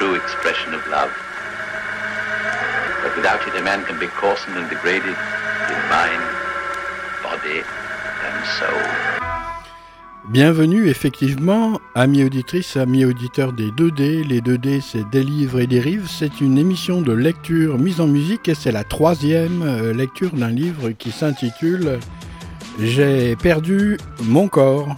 expression of love. But without it, a man can be coarsened and degraded in mind, body, and soul. Bienvenue effectivement, amis auditrices, amis auditeurs des 2D. Les 2D, c'est des livres et des rives. C'est une émission de lecture mise en musique et c'est la troisième euh, lecture d'un livre qui s'intitule J'ai perdu mon corps.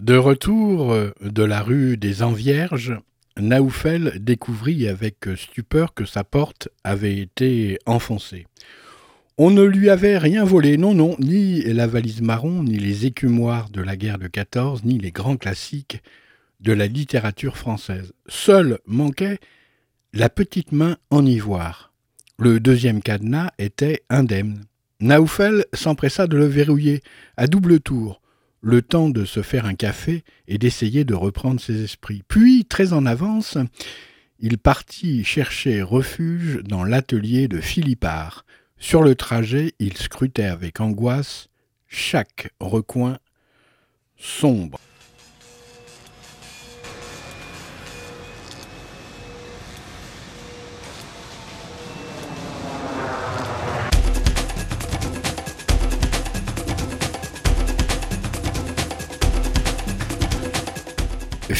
De retour euh, de la rue des Envierges, Naoufel découvrit avec stupeur que sa porte avait été enfoncée. On ne lui avait rien volé, non, non, ni la valise marron, ni les écumoires de la guerre de 14, ni les grands classiques de la littérature française. Seul manquait la petite main en ivoire. Le deuxième cadenas était indemne. Naoufel s'empressa de le verrouiller à double tour le temps de se faire un café et d'essayer de reprendre ses esprits. Puis, très en avance, il partit chercher refuge dans l'atelier de Philippard. Sur le trajet, il scrutait avec angoisse chaque recoin sombre.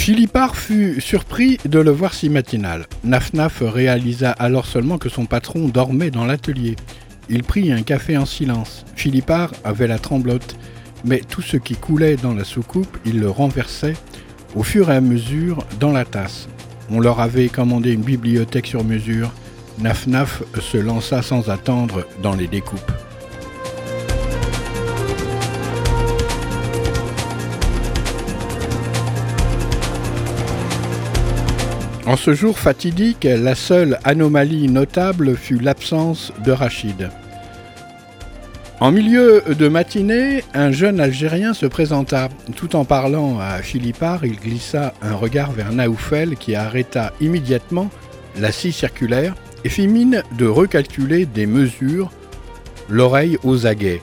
Philippard fut surpris de le voir si matinal. Nafnaf réalisa alors seulement que son patron dormait dans l'atelier. Il prit un café en silence. Philippard avait la tremblote, mais tout ce qui coulait dans la soucoupe, il le renversait au fur et à mesure dans la tasse. On leur avait commandé une bibliothèque sur mesure. Nafnaf se lança sans attendre dans les découpes. En ce jour fatidique, la seule anomalie notable fut l'absence de Rachid. En milieu de matinée, un jeune Algérien se présenta. Tout en parlant à Philippard, il glissa un regard vers Naoufel qui arrêta immédiatement la scie circulaire et fit mine de recalculer des mesures, l'oreille aux aguets.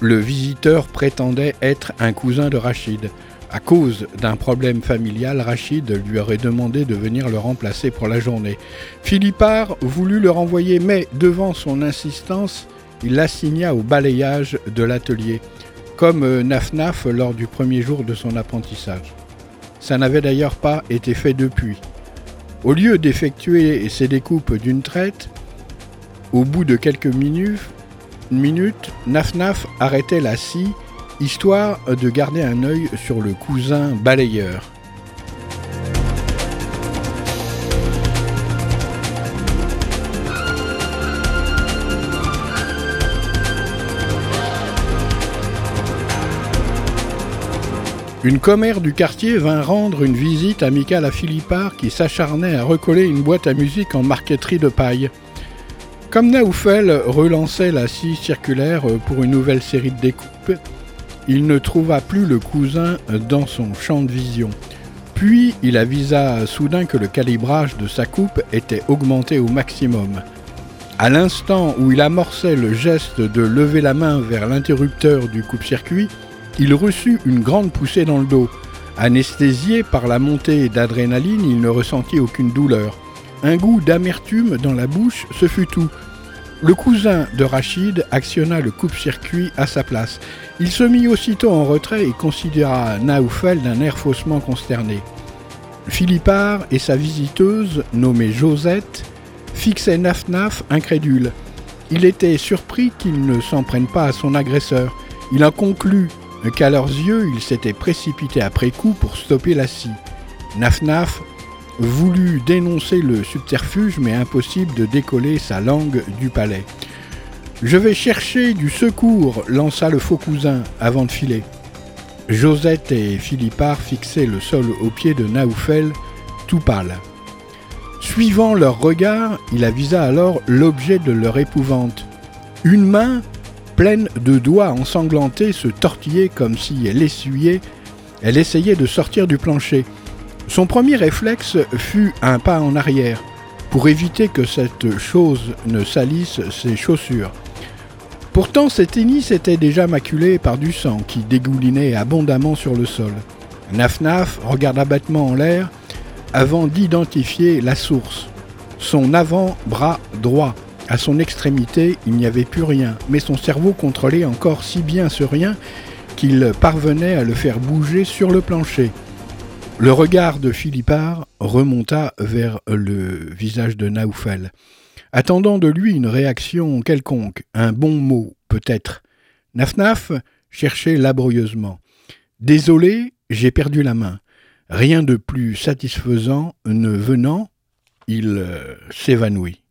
Le visiteur prétendait être un cousin de Rachid. À cause d'un problème familial, Rachid lui aurait demandé de venir le remplacer pour la journée. Philippard voulut le renvoyer, mais devant son insistance, il l'assigna au balayage de l'atelier, comme Nafnaf lors du premier jour de son apprentissage. Ça n'avait d'ailleurs pas été fait depuis. Au lieu d'effectuer ses découpes d'une traite, au bout de quelques minutes, minutes Nafnaf arrêtait la scie histoire de garder un œil sur le cousin balayeur. Une commère du quartier vint rendre une visite amicale à Philippard qui s'acharnait à recoller une boîte à musique en marqueterie de paille. Comme Naoufel relançait la scie circulaire pour une nouvelle série de découpes, il ne trouva plus le cousin dans son champ de vision. Puis il avisa soudain que le calibrage de sa coupe était augmenté au maximum. À l'instant où il amorçait le geste de lever la main vers l'interrupteur du coupe-circuit, il reçut une grande poussée dans le dos. Anesthésié par la montée d'adrénaline, il ne ressentit aucune douleur. Un goût d'amertume dans la bouche, ce fut tout. Le cousin de Rachid actionna le coupe-circuit à sa place. Il se mit aussitôt en retrait et considéra Naoufel d'un air faussement consterné. Philippard et sa visiteuse, nommée Josette, fixaient Naf-Naf incrédule. Il était surpris qu'il ne s'en prenne pas à son agresseur. Il en conclut qu'à leurs yeux, il s'était précipité après coup pour stopper la scie. Naf-Naf voulut dénoncer le subterfuge, mais impossible de décoller sa langue du palais. Je vais chercher du secours, lança le faux cousin avant de filer. Josette et Philippard fixaient le sol au pied de Naoufel, tout pâle. Suivant leur regard, il avisa alors l'objet de leur épouvante. Une main, pleine de doigts ensanglantés, se tortillait comme si elle essuyait, elle essayait de sortir du plancher. Son premier réflexe fut un pas en arrière, pour éviter que cette chose ne salisse ses chaussures. Pourtant, cet hénis était déjà maculé par du sang qui dégoulinait abondamment sur le sol. Naf-Naf regarda bêtement en l'air avant d'identifier la source. Son avant-bras droit. À son extrémité, il n'y avait plus rien, mais son cerveau contrôlait encore si bien ce rien qu'il parvenait à le faire bouger sur le plancher. Le regard de Philippard remonta vers le visage de Naoufel, attendant de lui une réaction quelconque, un bon mot, peut-être. Nafnaf cherchait laborieusement. Désolé, j'ai perdu la main. Rien de plus satisfaisant ne venant, il euh, s'évanouit.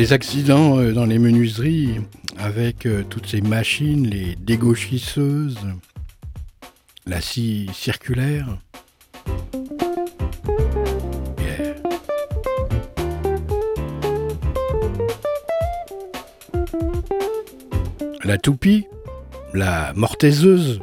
Les accidents euh, dans les menuiseries avec euh, toutes ces machines, les dégauchisseuses, la scie circulaire. La toupie, la mortaiseuse.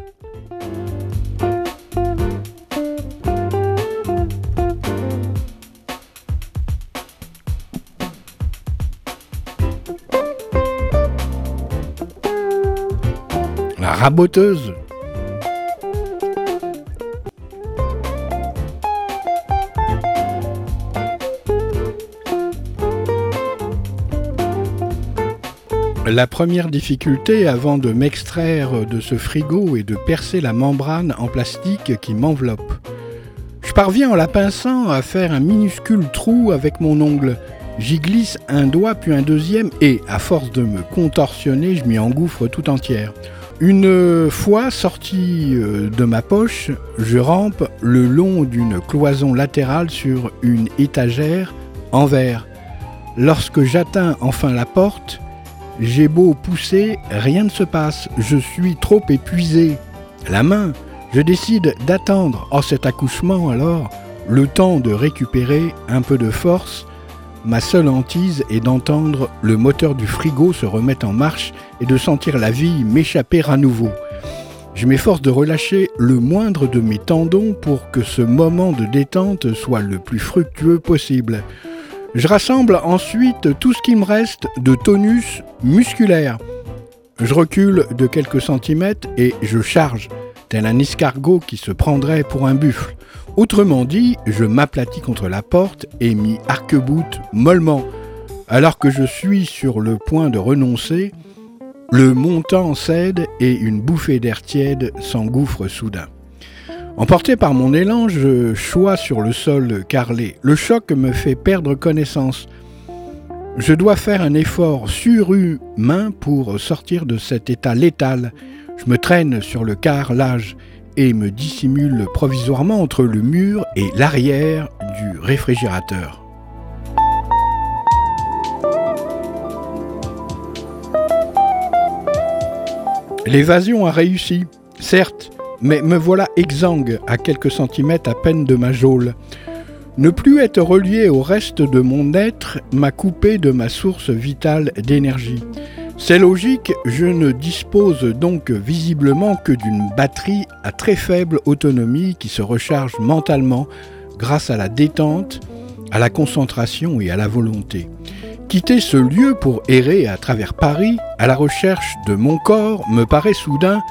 La première difficulté avant de m'extraire de ce frigo est de percer la membrane en plastique qui m'enveloppe. Je parviens en la pinçant à faire un minuscule trou avec mon ongle. J'y glisse un doigt puis un deuxième et, à force de me contorsionner, je m'y engouffre tout entière. Une fois sorti euh, de ma poche, je rampe le long d'une cloison latérale sur une étagère en verre. Lorsque j'atteins enfin la porte, j'ai beau pousser, rien ne se passe. Je suis trop épuisé. La main, je décide d'attendre, en cet accouchement alors, le temps de récupérer un peu de force. Ma seule hantise est d'entendre le moteur du frigo se remettre en marche et de sentir la vie m'échapper à nouveau. Je m'efforce de relâcher le moindre de mes tendons pour que ce moment de détente soit le plus fructueux possible. Je rassemble ensuite tout ce qui me reste de tonus musculaire. Je recule de quelques centimètres et je charge, tel un escargot qui se prendrait pour un buffle. Autrement dit, je m'aplatis contre la porte et m'y arc-boute mollement. Alors que je suis sur le point de renoncer, le montant cède et une bouffée d'air tiède s'engouffre soudain. Emporté par mon élan, je chois sur le sol carrelé. Le choc me fait perdre connaissance. Je dois faire un effort surhumain pour sortir de cet état létal. Je me traîne sur le carrelage et me dissimule provisoirement entre le mur et l'arrière du réfrigérateur. L'évasion a réussi, certes, mais me voilà exsangue à quelques centimètres à peine de ma geôle. Ne plus être relié au reste de mon être m'a coupé de ma source vitale d'énergie. C'est logique, je ne dispose donc visiblement que d'une batterie à très faible autonomie qui se recharge mentalement grâce à la détente, à la concentration et à la volonté. Quitter ce lieu pour errer à travers Paris à la recherche de mon corps me paraît soudain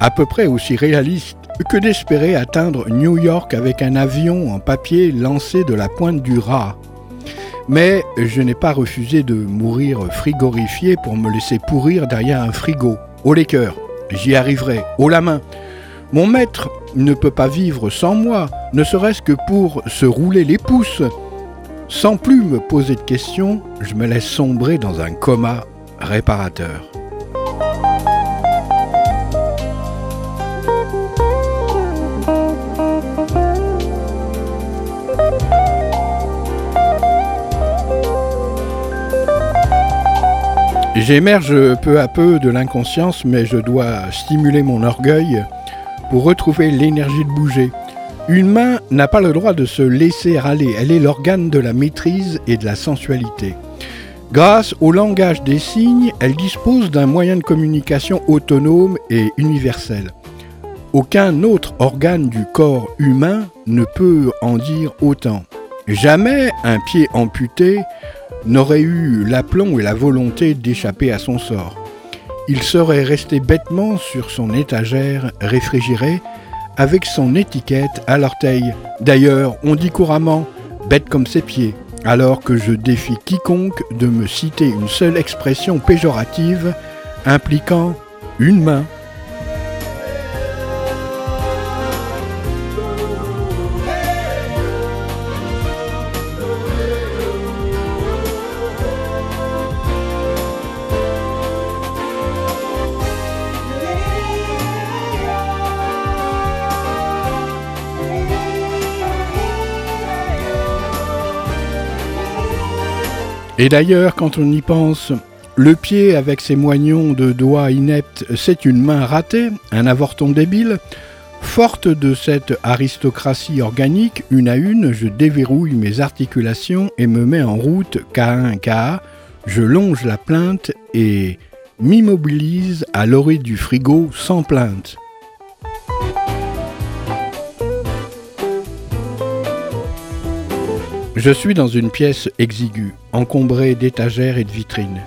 à peu près aussi réaliste que d'espérer atteindre New York avec un avion en papier lancé de la pointe du rat. Mais je n'ai pas refusé de mourir frigorifié pour me laisser pourrir derrière un frigo. Au les cœurs, j'y arriverai, haut la main. Mon maître ne peut pas vivre sans moi, ne serait-ce que pour se rouler les pouces. Sans plus me poser de questions, je me laisse sombrer dans un coma réparateur. J'émerge peu à peu de l'inconscience, mais je dois stimuler mon orgueil pour retrouver l'énergie de bouger. Une main n'a pas le droit de se laisser aller, elle est l'organe de la maîtrise et de la sensualité. Grâce au langage des signes, elle dispose d'un moyen de communication autonome et universel. Aucun autre organe du corps humain ne peut en dire autant. Jamais un pied amputé n'aurait eu l'aplomb et la volonté d'échapper à son sort. Il serait resté bêtement sur son étagère réfrigérée avec son étiquette à l'orteil. D'ailleurs, on dit couramment bête comme ses pieds, alors que je défie quiconque de me citer une seule expression péjorative impliquant une main. Et d'ailleurs, quand on y pense, le pied avec ses moignons de doigts ineptes, c'est une main ratée, un avorton débile. Forte de cette aristocratie organique, une à une, je déverrouille mes articulations et me mets en route K1 K. Je longe la plainte et m'immobilise à l'orée du frigo sans plainte. Je suis dans une pièce exiguë, encombrée d'étagères et de vitrines.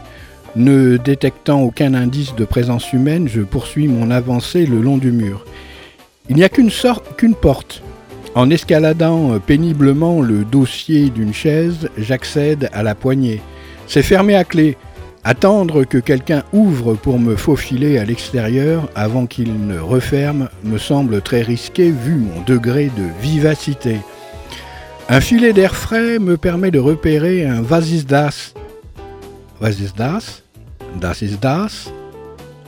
Ne détectant aucun indice de présence humaine, je poursuis mon avancée le long du mur. Il n'y a qu'une porte. En escaladant péniblement le dossier d'une chaise, j'accède à la poignée. C'est fermé à clé. Attendre que quelqu'un ouvre pour me faufiler à l'extérieur avant qu'il ne referme me semble très risqué vu mon degré de vivacité. Un filet d'air frais me permet de repérer un vasisdas. Vasisdas Das? Is das?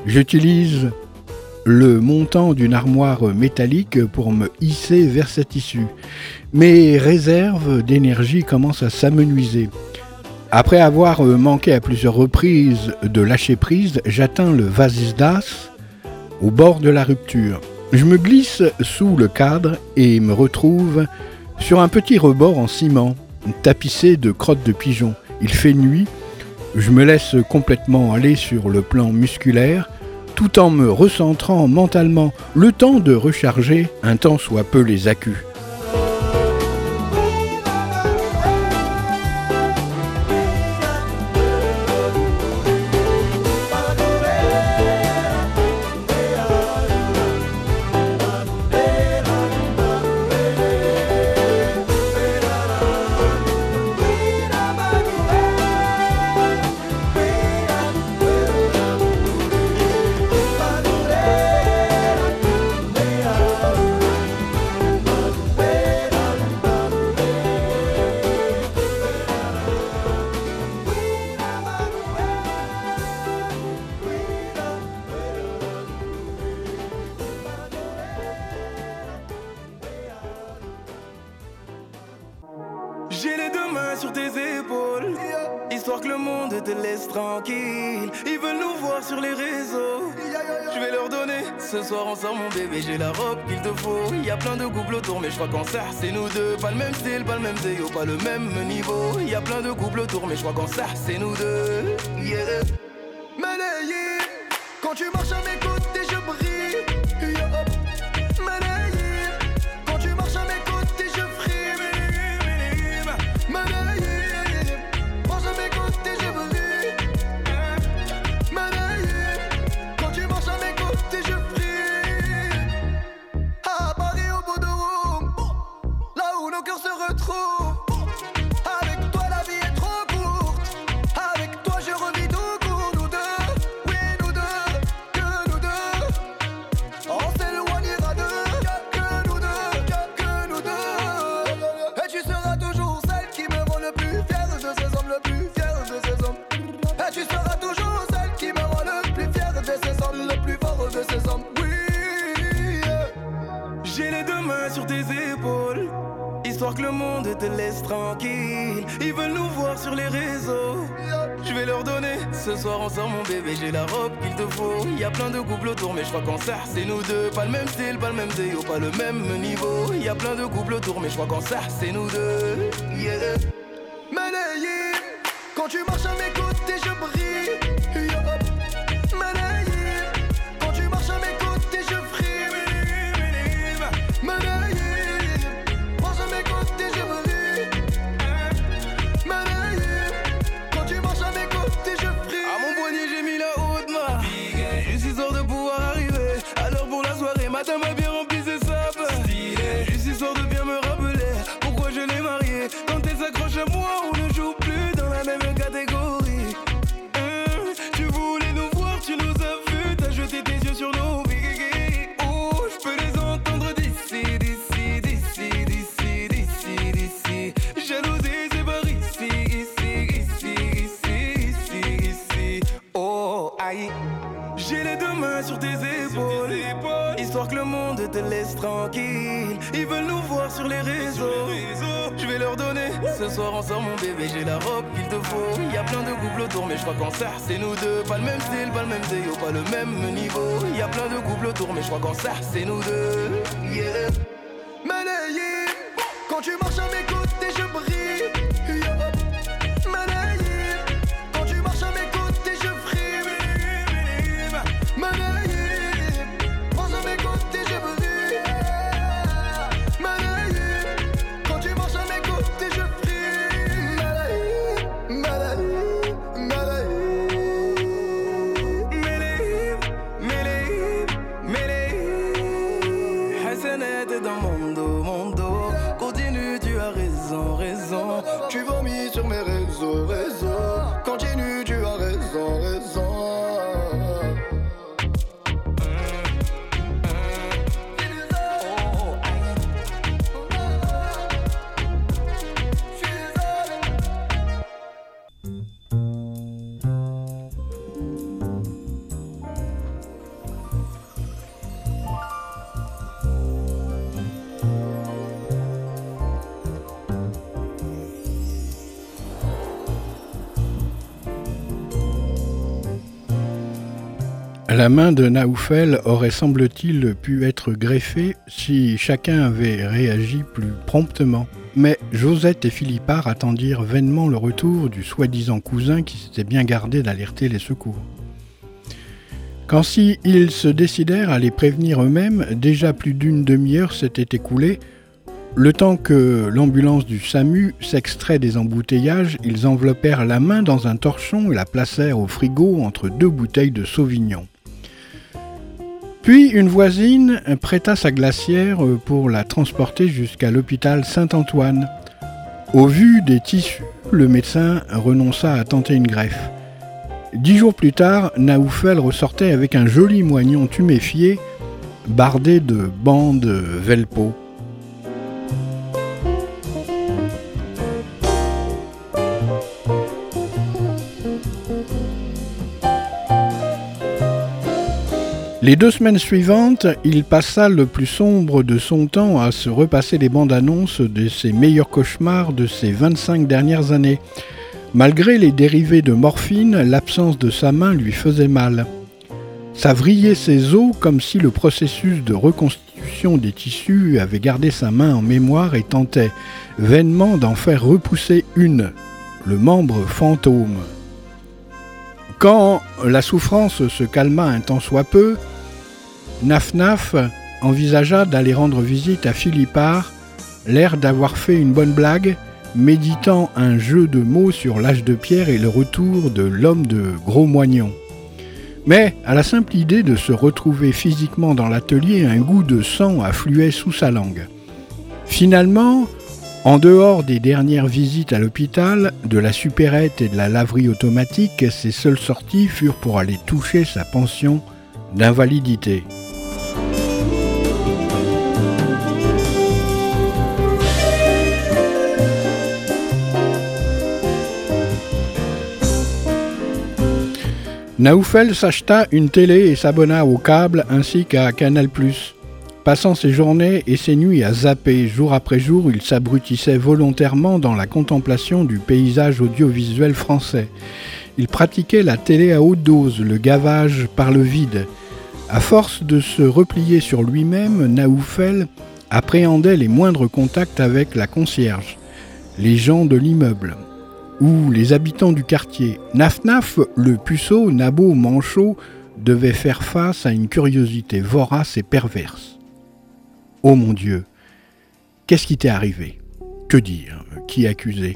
J'utilise le montant d'une armoire métallique pour me hisser vers cette issue. Mes réserves d'énergie commencent à s'amenuiser. Après avoir manqué à plusieurs reprises de lâcher prise, j'atteins le vasisdas au bord de la rupture. Je me glisse sous le cadre et me retrouve sur un petit rebord en ciment, tapissé de crottes de pigeons. Il fait nuit, je me laisse complètement aller sur le plan musculaire, tout en me recentrant mentalement, le temps de recharger un temps soit peu les accus. C'est nous deux. Pas le même style, pas le même zéo, pas le même niveau. Y a plein de couples autour, mais je crois qu'en ça, c'est nous deux. Yeah. Sur les réseaux. Je vais leur donner. Ce soir sort mon bébé, j'ai la robe qu'il te faut. Y a plein de couples autour, mais je crois qu'en ça c'est nous deux. Pas le même style, pas le même déo, pas le même niveau. Y a plein de couples autour, mais je crois qu'en ça c'est nous deux. Yeah. quand tu marches à mes côtés, je brille. Soir sort mon bébé, j'ai la robe qu'il te faut. Y a plein de couples autour, mais je crois qu'en ça c'est nous deux. Pas le même style, pas le même déo, pas le même niveau. Y a plein de couples autour, mais je crois qu'en ça c'est nous deux. Yeah. quand tu marches La main de Naoufel aurait semble-t-il pu être greffée si chacun avait réagi plus promptement. Mais Josette et Philippard attendirent vainement le retour du soi-disant cousin qui s'était bien gardé d'alerter les secours. Quand si ils se décidèrent à les prévenir eux-mêmes, déjà plus d'une demi-heure s'était écoulée. Le temps que l'ambulance du SAMU s'extrait des embouteillages, ils enveloppèrent la main dans un torchon et la placèrent au frigo entre deux bouteilles de Sauvignon. Puis une voisine prêta sa glacière pour la transporter jusqu'à l'hôpital Saint-Antoine. Au vu des tissus, le médecin renonça à tenter une greffe. Dix jours plus tard, Naoufel ressortait avec un joli moignon tuméfié, bardé de bandes velpo. Les deux semaines suivantes, il passa le plus sombre de son temps à se repasser les bandes annonces de ses meilleurs cauchemars de ces 25 dernières années. Malgré les dérivés de morphine, l'absence de sa main lui faisait mal. Ça vrillait ses os comme si le processus de reconstitution des tissus avait gardé sa main en mémoire et tentait vainement d'en faire repousser une, le membre fantôme. Quand la souffrance se calma un temps soit peu, Naf envisagea d'aller rendre visite à Philippard, l'air d'avoir fait une bonne blague, méditant un jeu de mots sur l'âge de pierre et le retour de l'homme de gros moignon. Mais à la simple idée de se retrouver physiquement dans l'atelier, un goût de sang affluait sous sa langue. Finalement, en dehors des dernières visites à l'hôpital, de la supérette et de la laverie automatique, ses seules sorties furent pour aller toucher sa pension d'invalidité. Naoufel s'acheta une télé et s'abonna au câble ainsi qu'à Canal+. Passant ses journées et ses nuits à zapper, jour après jour, il s'abrutissait volontairement dans la contemplation du paysage audiovisuel français. Il pratiquait la télé à haute dose, le gavage par le vide. À force de se replier sur lui-même, Naoufel appréhendait les moindres contacts avec la concierge, les gens de l'immeuble où les habitants du quartier Naf-Naf, le puceau, Nabo, Manchot, devaient faire face à une curiosité vorace et perverse. Oh mon Dieu, qu'est-ce qui t'est arrivé? Que dire? Qui accuser?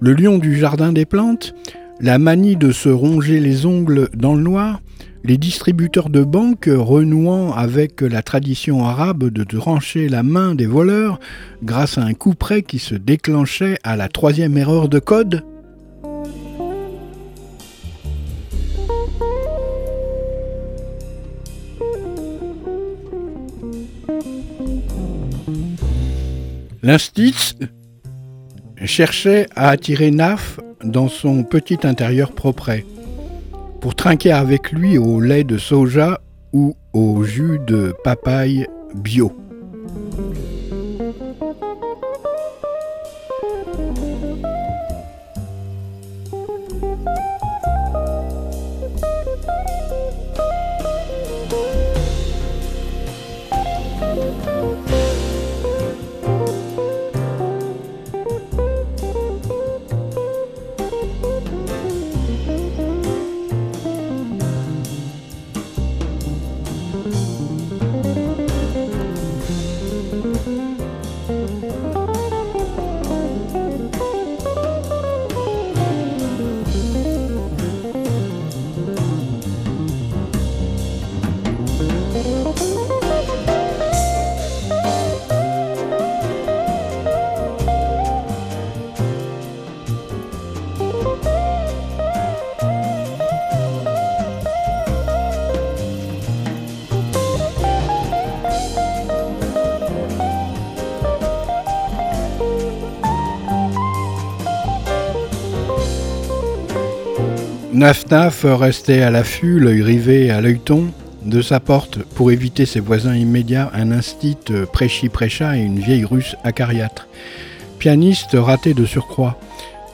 Le lion du jardin des plantes? La manie de se ronger les ongles dans le noir? Les distributeurs de banques renouant avec la tradition arabe de trancher la main des voleurs grâce à un coup près qui se déclenchait à la troisième erreur de code? L'instit cherchait à attirer Naf dans son petit intérieur propre, pour trinquer avec lui au lait de soja ou au jus de papaye bio. Naf-Naf restait à l'affût, l'œil rivé à l'œilleton de sa porte pour éviter ses voisins immédiats, un instit prêchi-prêcha et une vieille russe acariâtre. Pianiste raté de surcroît.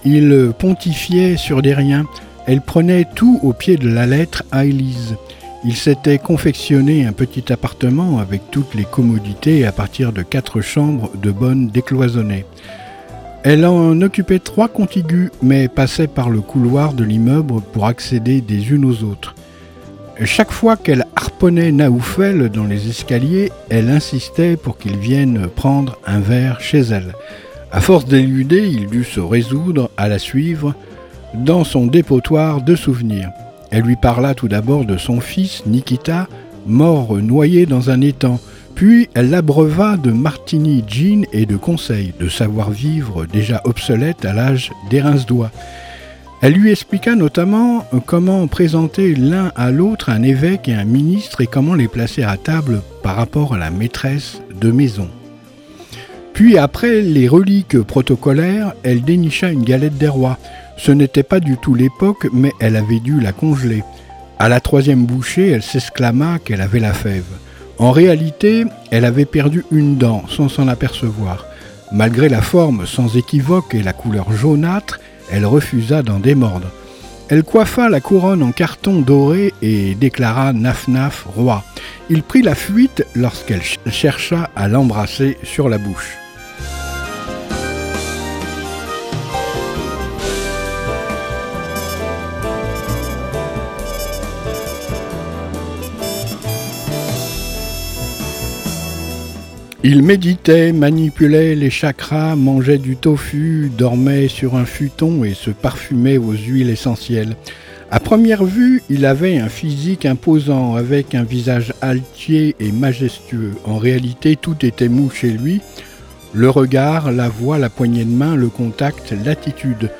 Il pontifiait sur des riens. Elle prenait tout au pied de la lettre à Élise. Il s'était confectionné un petit appartement avec toutes les commodités à partir de quatre chambres de bonnes décloisonnées. Elle en occupait trois contigus, mais passait par le couloir de l'immeuble pour accéder des unes aux autres. Chaque fois qu'elle harponnait Naoufel dans les escaliers, elle insistait pour qu'il vienne prendre un verre chez elle. À force d'éluder, il dut se résoudre à la suivre dans son dépotoir de souvenirs. Elle lui parla tout d'abord de son fils, Nikita, mort noyé dans un étang, puis elle l'abreuva de martini gin et de conseils, de savoir-vivre déjà obsolète à l'âge des rince-doigts. Elle lui expliqua notamment comment présenter l'un à l'autre un évêque et un ministre et comment les placer à table par rapport à la maîtresse de maison. Puis après les reliques protocolaires, elle dénicha une galette des rois. Ce n'était pas du tout l'époque, mais elle avait dû la congeler. À la troisième bouchée, elle s'exclama qu'elle avait la fève. En réalité, elle avait perdu une dent sans s'en apercevoir. Malgré la forme sans équivoque et la couleur jaunâtre, elle refusa d'en démordre. Elle coiffa la couronne en carton doré et déclara Naf-Naf roi. Il prit la fuite lorsqu'elle chercha à l'embrasser sur la bouche. Il méditait, manipulait les chakras, mangeait du tofu, dormait sur un futon et se parfumait aux huiles essentielles. À première vue, il avait un physique imposant, avec un visage altier et majestueux. En réalité, tout était mou chez lui. Le regard, la voix, la poignée de main, le contact, l'attitude.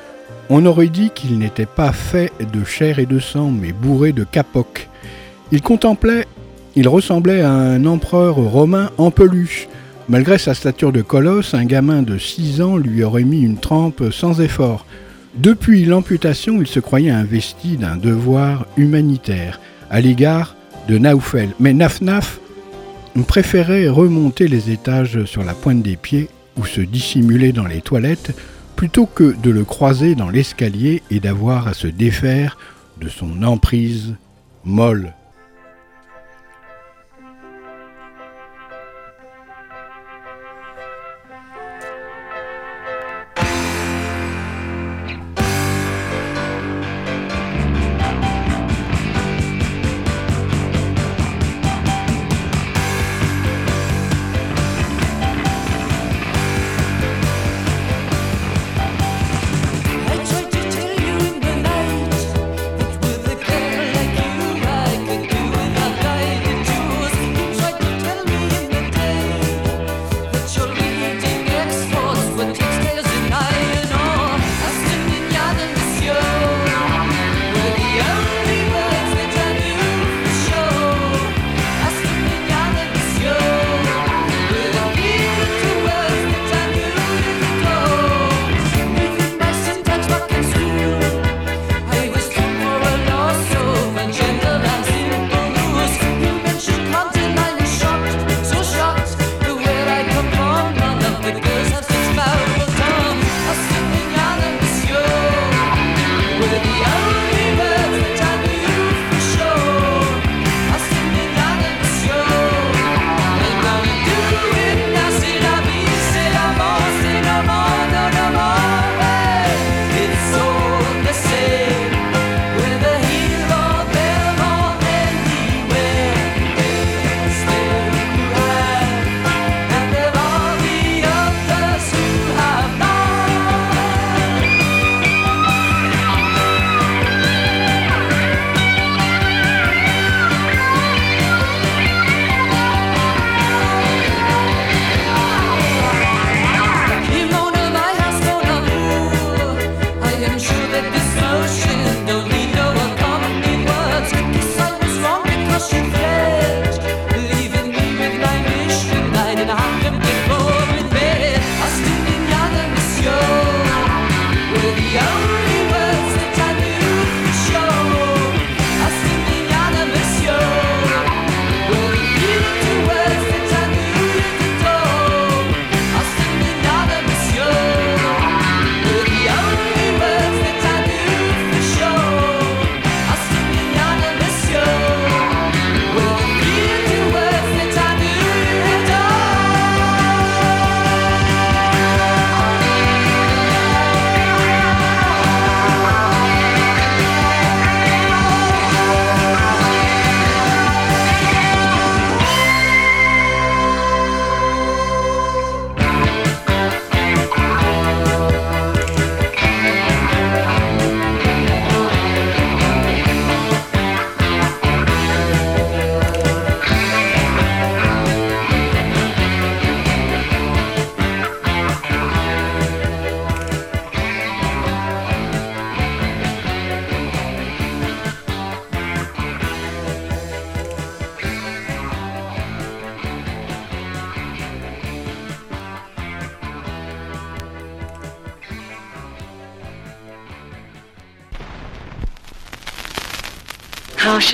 On aurait dit qu'il n'était pas fait de chair et de sang, mais bourré de capoc. Il contemplait il ressemblait à un empereur romain en peluche. Malgré sa stature de colosse, un gamin de 6 ans lui aurait mis une trempe sans effort. Depuis l'amputation, il se croyait investi d'un devoir humanitaire à l'égard de Naoufel. Mais Naf-Naf préférait remonter les étages sur la pointe des pieds ou se dissimuler dans les toilettes plutôt que de le croiser dans l'escalier et d'avoir à se défaire de son emprise molle.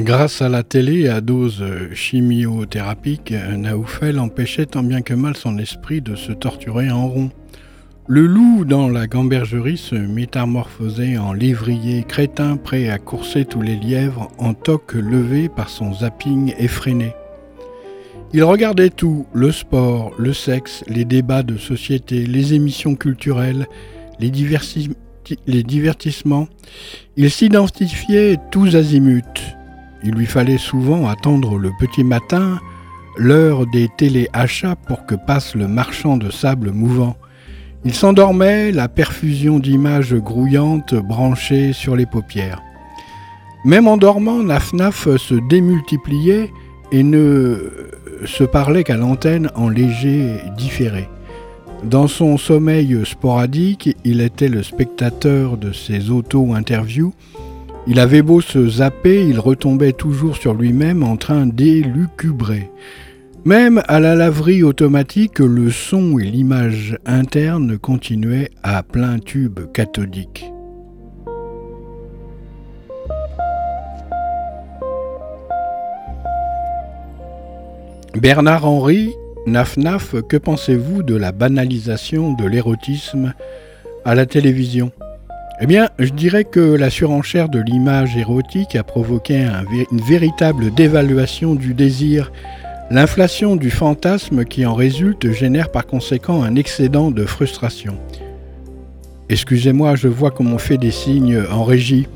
Grâce à la télé à dose chimiothérapique, Naoufel empêchait tant bien que mal son esprit de se torturer en rond. Le loup dans la gambergerie se métamorphosait en lévrier crétin prêt à courser tous les lièvres en toque levé par son zapping effréné. Il regardait tout, le sport, le sexe, les débats de société, les émissions culturelles, les, les divertissements. Il s'identifiait tous azimuts. Il lui fallait souvent attendre le petit matin, l'heure des téléachats pour que passe le marchand de sable mouvant. Il s'endormait, la perfusion d'images grouillantes branchées sur les paupières. Même en dormant, Naf-Naf se démultipliait et ne se parlait qu'à l'antenne en léger différé. Dans son sommeil sporadique, il était le spectateur de ses auto-interviews il avait beau se zapper, il retombait toujours sur lui-même en train d'élucubrer. Même à la laverie automatique, le son et l'image interne continuaient à plein tube cathodique. Bernard Henry, Naf Naf, que pensez-vous de la banalisation de l'érotisme à la télévision? Eh bien, je dirais que la surenchère de l'image érotique a provoqué une véritable dévaluation du désir. L'inflation du fantasme qui en résulte génère par conséquent un excédent de frustration. Excusez-moi, je vois qu'on fait des signes en régie.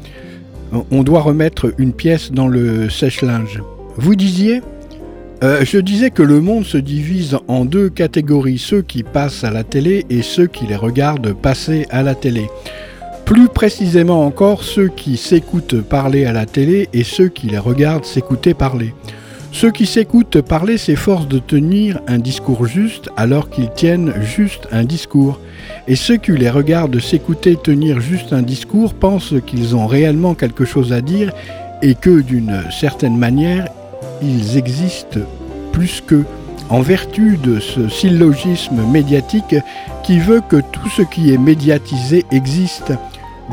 On doit remettre une pièce dans le sèche-linge. Vous disiez euh, Je disais que le monde se divise en deux catégories, ceux qui passent à la télé et ceux qui les regardent passer à la télé. Plus précisément encore, ceux qui s'écoutent parler à la télé et ceux qui les regardent s'écouter parler. Ceux qui s'écoutent parler s'efforcent de tenir un discours juste alors qu'ils tiennent juste un discours. Et ceux qui les regardent s'écouter tenir juste un discours pensent qu'ils ont réellement quelque chose à dire et que d'une certaine manière, ils existent plus qu'eux, en vertu de ce syllogisme médiatique qui veut que tout ce qui est médiatisé existe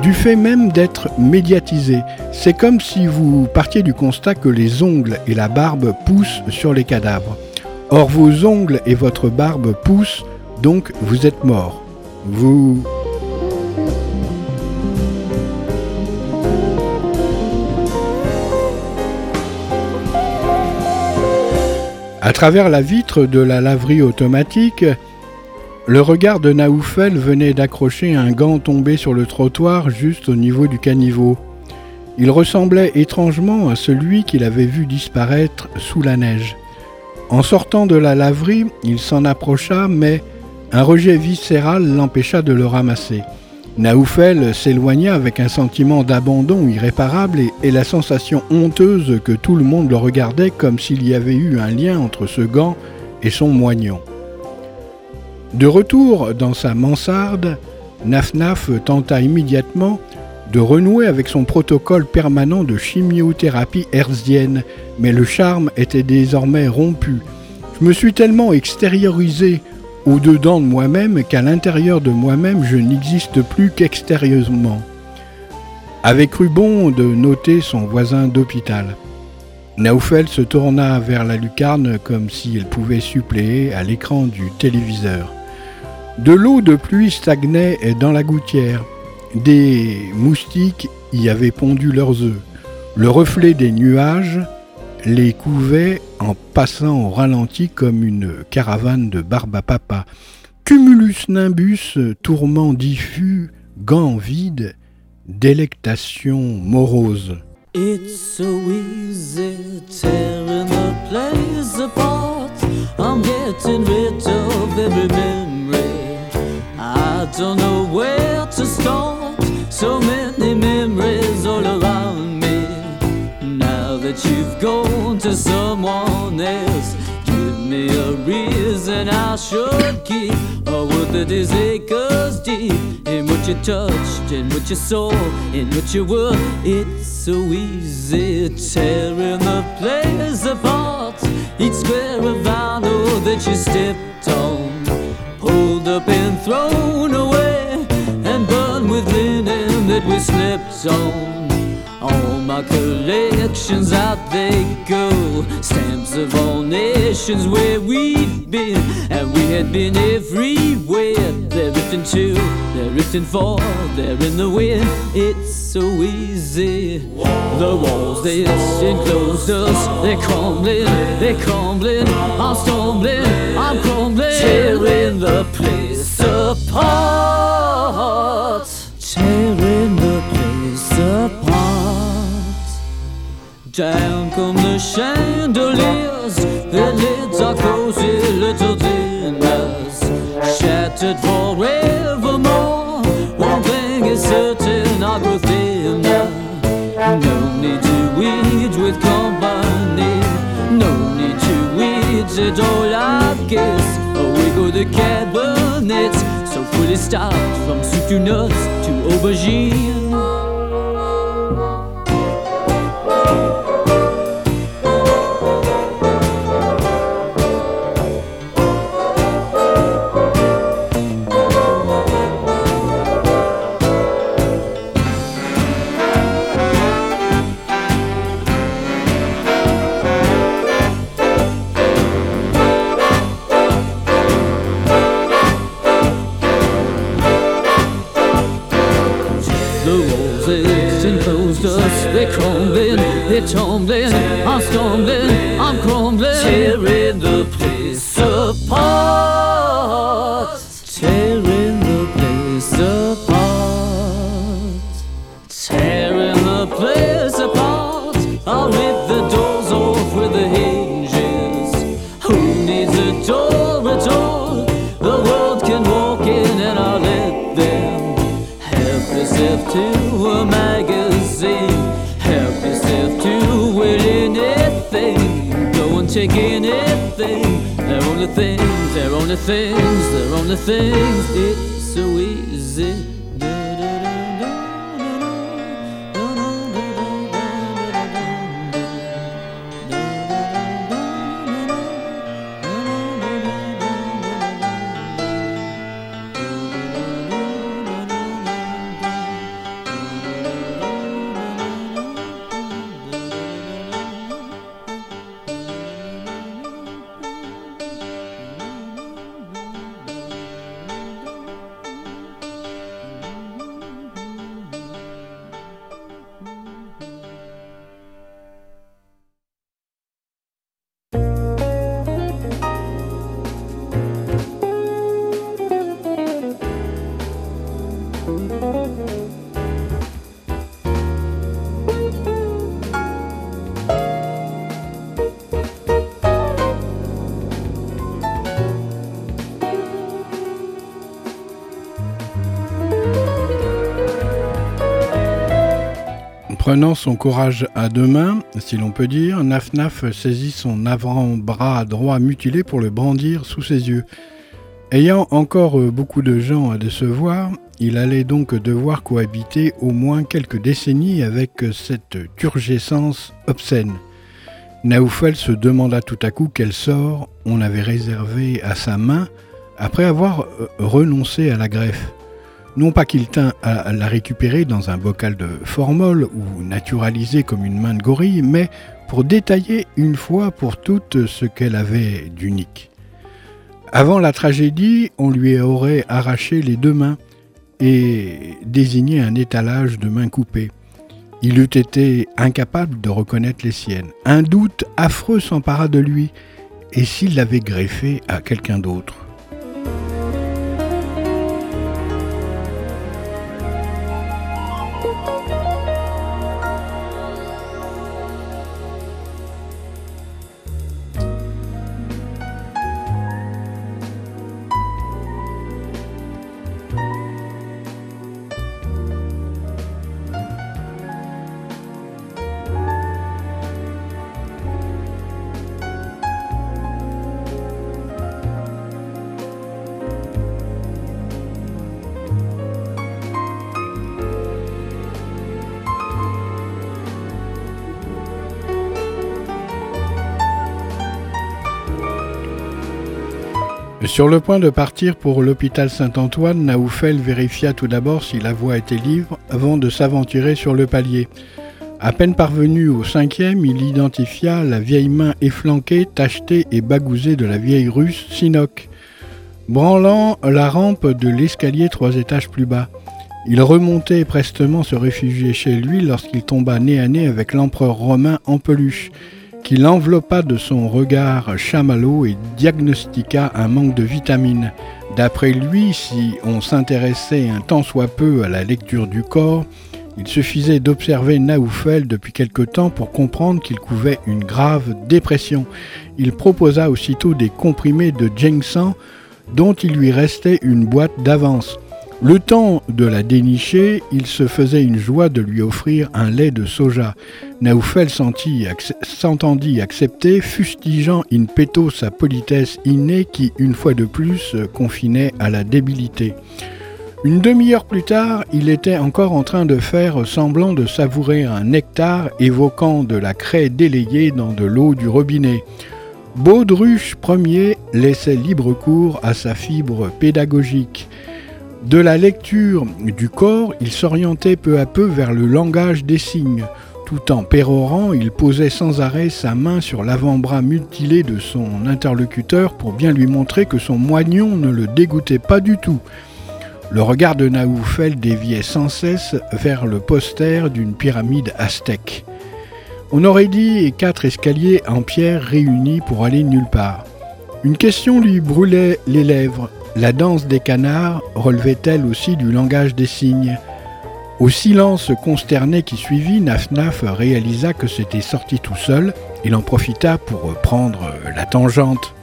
du fait même d'être médiatisé. C'est comme si vous partiez du constat que les ongles et la barbe poussent sur les cadavres. Or vos ongles et votre barbe poussent, donc vous êtes mort. Vous... À travers la vitre de la laverie automatique, le regard de Naoufel venait d'accrocher un gant tombé sur le trottoir juste au niveau du caniveau. Il ressemblait étrangement à celui qu'il avait vu disparaître sous la neige. En sortant de la laverie, il s'en approcha, mais un rejet viscéral l'empêcha de le ramasser. Naoufel s'éloigna avec un sentiment d'abandon irréparable et, et, la sensation honteuse que tout le monde le regardait comme s'il y avait eu un lien entre ce gant et son moignon. De retour dans sa mansarde, Naf-Naf tenta immédiatement de renouer avec son protocole permanent de chimiothérapie herzienne, mais le charme était désormais rompu. Je me suis tellement extériorisé au-dedans de moi-même qu'à l'intérieur de moi-même je n'existe plus qu'extérieurement. Avait cru bon de noter son voisin d'hôpital. Naufel se tourna vers la lucarne comme si elle pouvait suppléer à l'écran du téléviseur. De l'eau de pluie stagnait dans la gouttière. Des moustiques y avaient pondu leurs œufs. Le reflet des nuages les couvait en passant au ralenti comme une caravane de barbe. Cumulus nimbus, tourment diffus, gants vides, délectation morose. It's so easy tearing the place apart. I'm getting rid of. I don't know where to start. So many memories all around me. Now that you've gone to someone else, give me a reason I should keep. Or would the disease goes deep in what you touched, in what you saw, in what you were? It's so easy tearing the place apart. Each square of vinyl that you stepped on, up and thrown away, and burned with linen that we slept on. All my collections out they go, stamps of all nations where we've been, and we had been everywhere. They're written to, they're written for, they're in the wind. It's so easy. The walls they enclosed us, they're crumbling, they're crumbling. I'm stumbling, I'm crumbling, tearing the place apart, tearing the place apart. Down come the chandeliers, their lids are cozy little dinners, forevermore. One thing is certain, I grow thinner. No need to weed with company, no need to weed at all, I guess. We go the cabinets, so fully stocked from soup to nuts to aubergine. Son courage à deux mains, si l'on peut dire, Naf Naf saisit son avant-bras droit mutilé pour le brandir sous ses yeux. Ayant encore beaucoup de gens à décevoir, il allait donc devoir cohabiter au moins quelques décennies avec cette turgescence obscène. Naoufel se demanda tout à coup quel sort on avait réservé à sa main après avoir renoncé à la greffe. Non pas qu'il tint à la récupérer dans un bocal de formol ou naturalisé comme une main de gorille, mais pour détailler une fois pour toutes ce qu'elle avait d'unique. Avant la tragédie, on lui aurait arraché les deux mains et désigné un étalage de mains coupées. Il eût été incapable de reconnaître les siennes. Un doute affreux s'empara de lui, et s'il l'avait greffé à quelqu'un d'autre Sur le point de partir pour l'hôpital Saint-Antoine, Naoufel vérifia tout d'abord si la voie était libre avant de s'aventurer sur le palier. À peine parvenu au cinquième, il identifia la vieille main efflanquée, tachetée et bagousée de la vieille russe Sinoc, branlant la rampe de l'escalier trois étages plus bas. Il remontait prestement se réfugier chez lui lorsqu'il tomba nez à nez avec l'empereur romain en peluche, qui l'enveloppa de son regard chamallow et diagnostiqua un manque de vitamines. D'après lui, si on s'intéressait un tant soit peu à la lecture du corps, il suffisait d'observer Naoufel depuis quelque temps pour comprendre qu'il couvait une grave dépression. Il proposa aussitôt des comprimés de ginseng dont il lui restait une boîte d'avance. Le temps de la dénicher, il se faisait une joie de lui offrir un lait de soja. Naoufel s'entendit accepter, fustigeant in petto sa politesse innée qui, une fois de plus, confinait à la débilité. Une demi-heure plus tard, il était encore en train de faire semblant de savourer un nectar évoquant de la craie délayée dans de l'eau du robinet. Baudruche Ier laissait libre cours à sa fibre pédagogique. De la lecture du corps, il s'orientait peu à peu vers le langage des signes. Tout en pérorant, il posait sans arrêt sa main sur l'avant-bras mutilé de son interlocuteur pour bien lui montrer que son moignon ne le dégoûtait pas du tout. Le regard de Naoufel déviait sans cesse vers le poster d'une pyramide aztèque. On aurait dit quatre escaliers en pierre réunis pour aller nulle part. Une question lui brûlait les lèvres. La danse des canards relevait-elle aussi du langage des signes? Au silence consterné qui suivit, Nafnaf réalisa que c'était sorti tout seul. Il en profita pour prendre la tangente.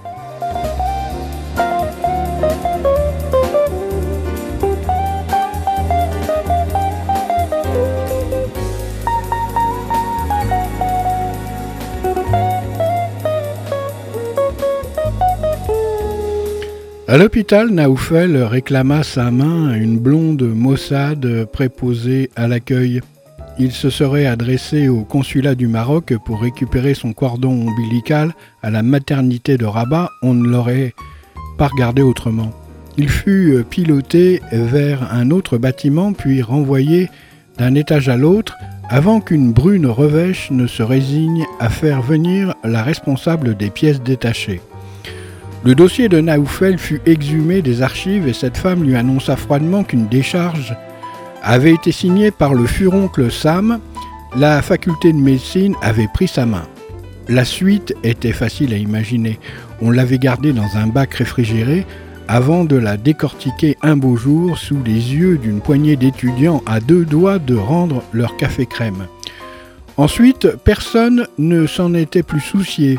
À l'hôpital, Naoufel réclama sa main à une blonde maussade préposée à l'accueil. Il se serait adressé au consulat du Maroc pour récupérer son cordon ombilical à la maternité de Rabat, on ne l'aurait pas regardé autrement. Il fut piloté vers un autre bâtiment puis renvoyé d'un étage à l'autre avant qu'une brune revêche ne se résigne à faire venir la responsable des pièces détachées. Le dossier de Naoufel fut exhumé des archives et cette femme lui annonça froidement qu'une décharge avait été signée par le furoncle Sam. La faculté de médecine avait pris sa main. La suite était facile à imaginer. On l'avait gardée dans un bac réfrigéré avant de la décortiquer un beau jour sous les yeux d'une poignée d'étudiants à deux doigts de rendre leur café crème. Ensuite, personne ne s'en était plus soucié.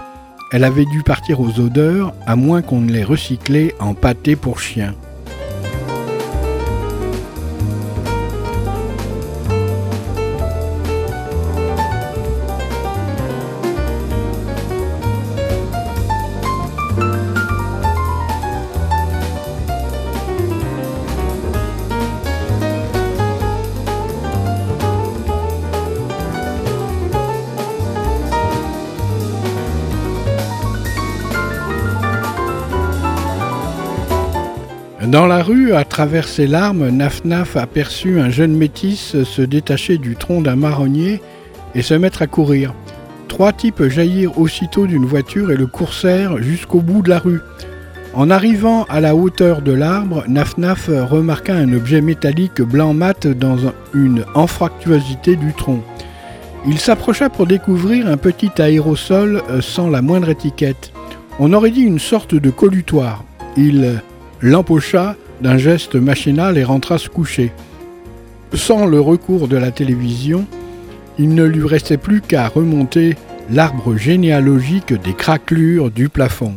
Elle avait dû partir aux odeurs, à moins qu'on ne l'ait recyclée en pâté pour chien. Rue, à travers ses larmes, Nafnaf aperçut un jeune métis se détacher du tronc d'un marronnier et se mettre à courir. Trois types jaillirent aussitôt d'une voiture et le coursèrent jusqu'au bout de la rue. En arrivant à la hauteur de l'arbre, Nafnaf remarqua un objet métallique blanc mat dans une anfractuosité du tronc. Il s'approcha pour découvrir un petit aérosol sans la moindre étiquette. On aurait dit une sorte de collutoire. Il l'empocha d'un geste machinal et rentra se coucher. Sans le recours de la télévision, il ne lui restait plus qu'à remonter l'arbre généalogique des craquelures du plafond.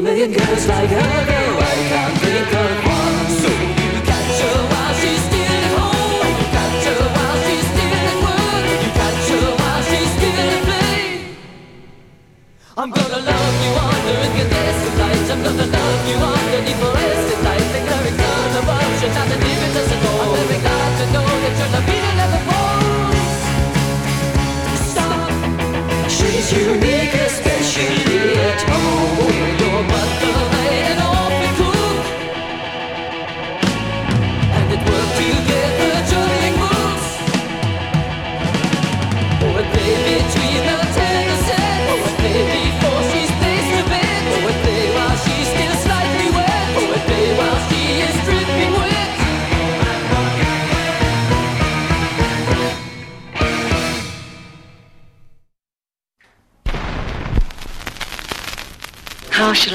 a million girls like her.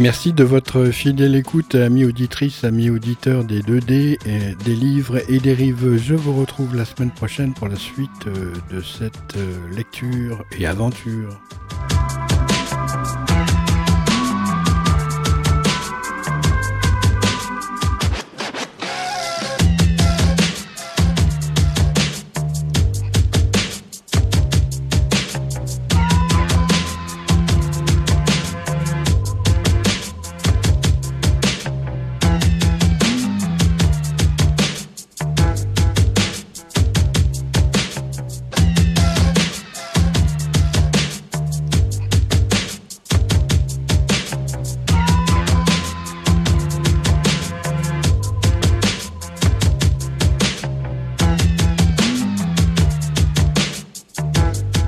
Merci de votre fidèle écoute, amis auditrices, amis auditeurs des 2D, des livres et des rives. Je vous retrouve la semaine prochaine pour la suite euh, de cette euh, lecture et aventure.